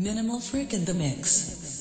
Minimal Freak in the Mix.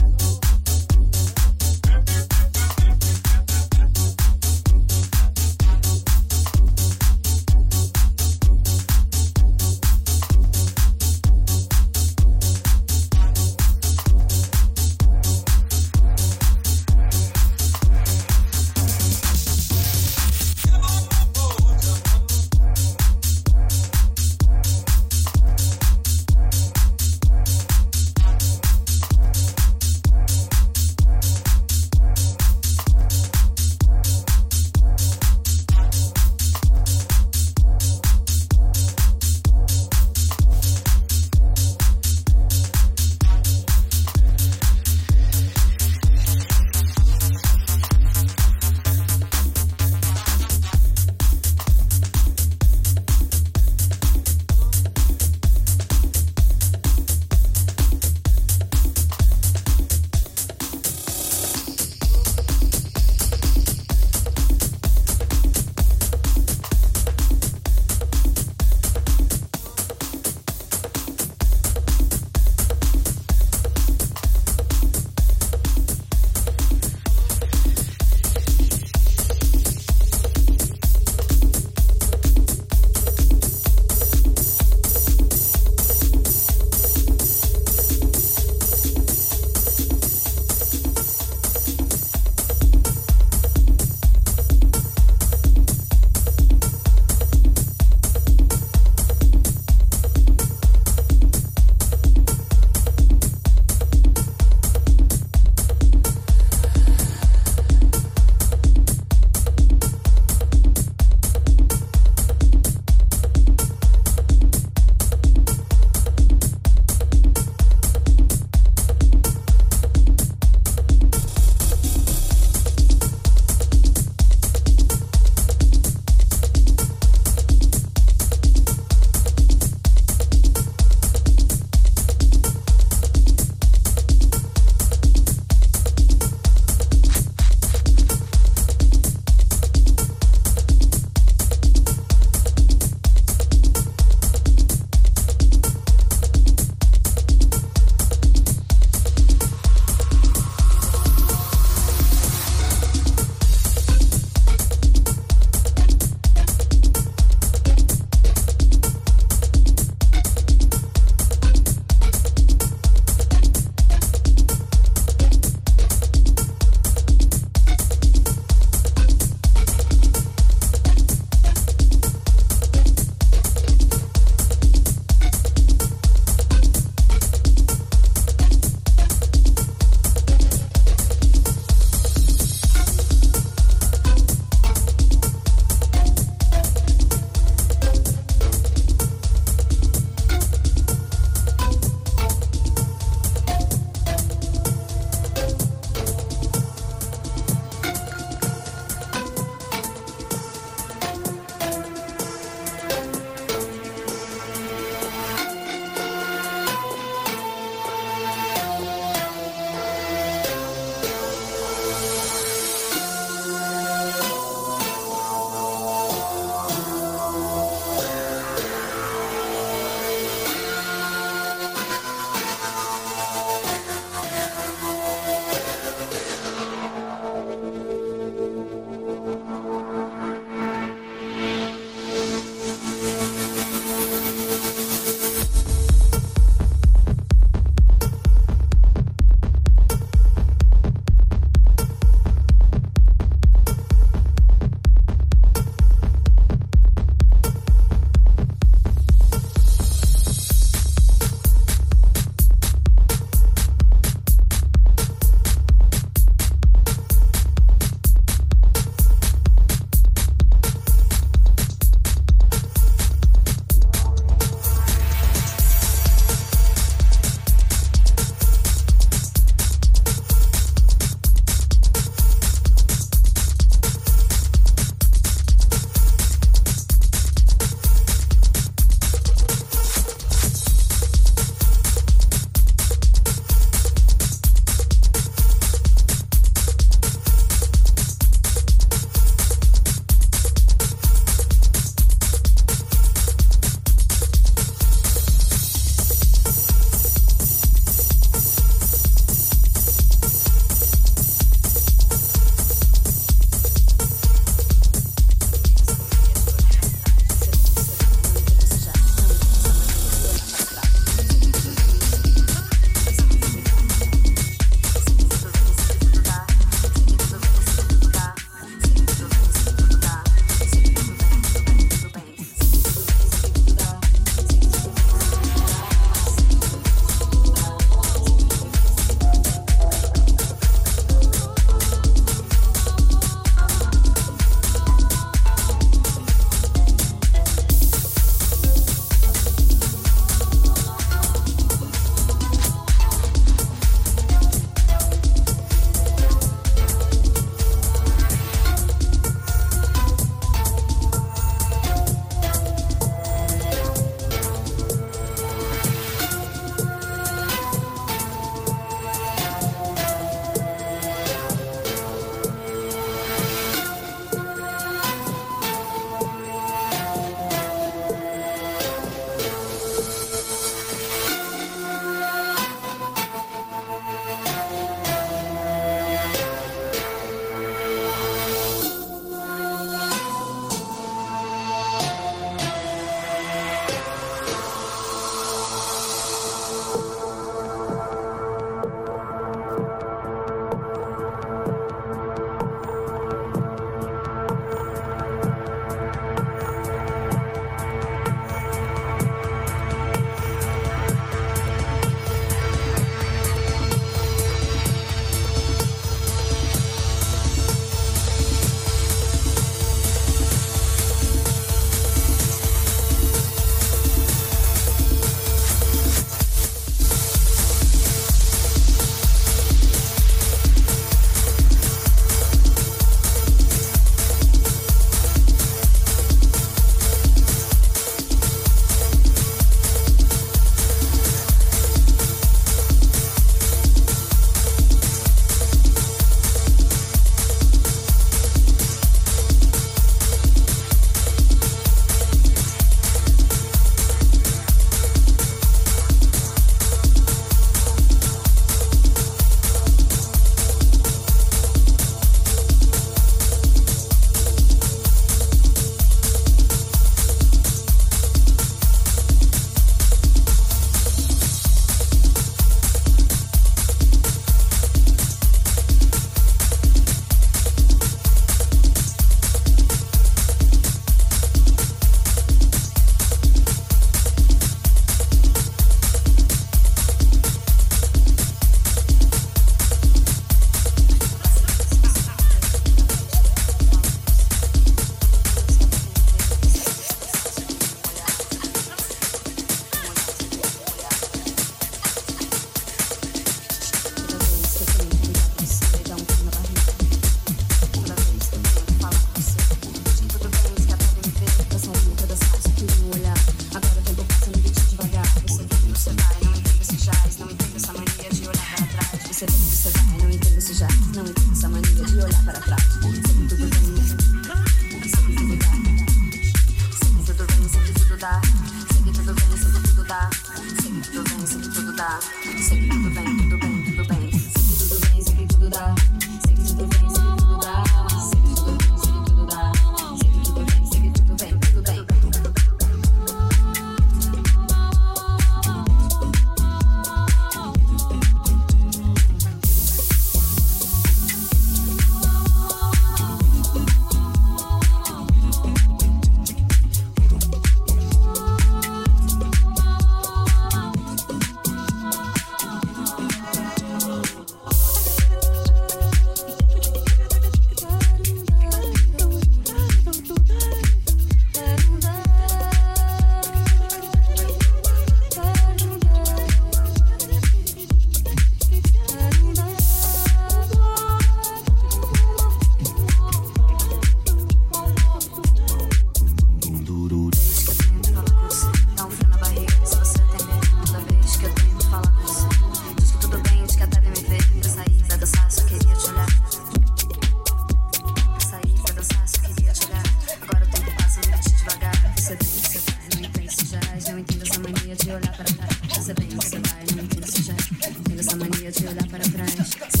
Brasil para trás.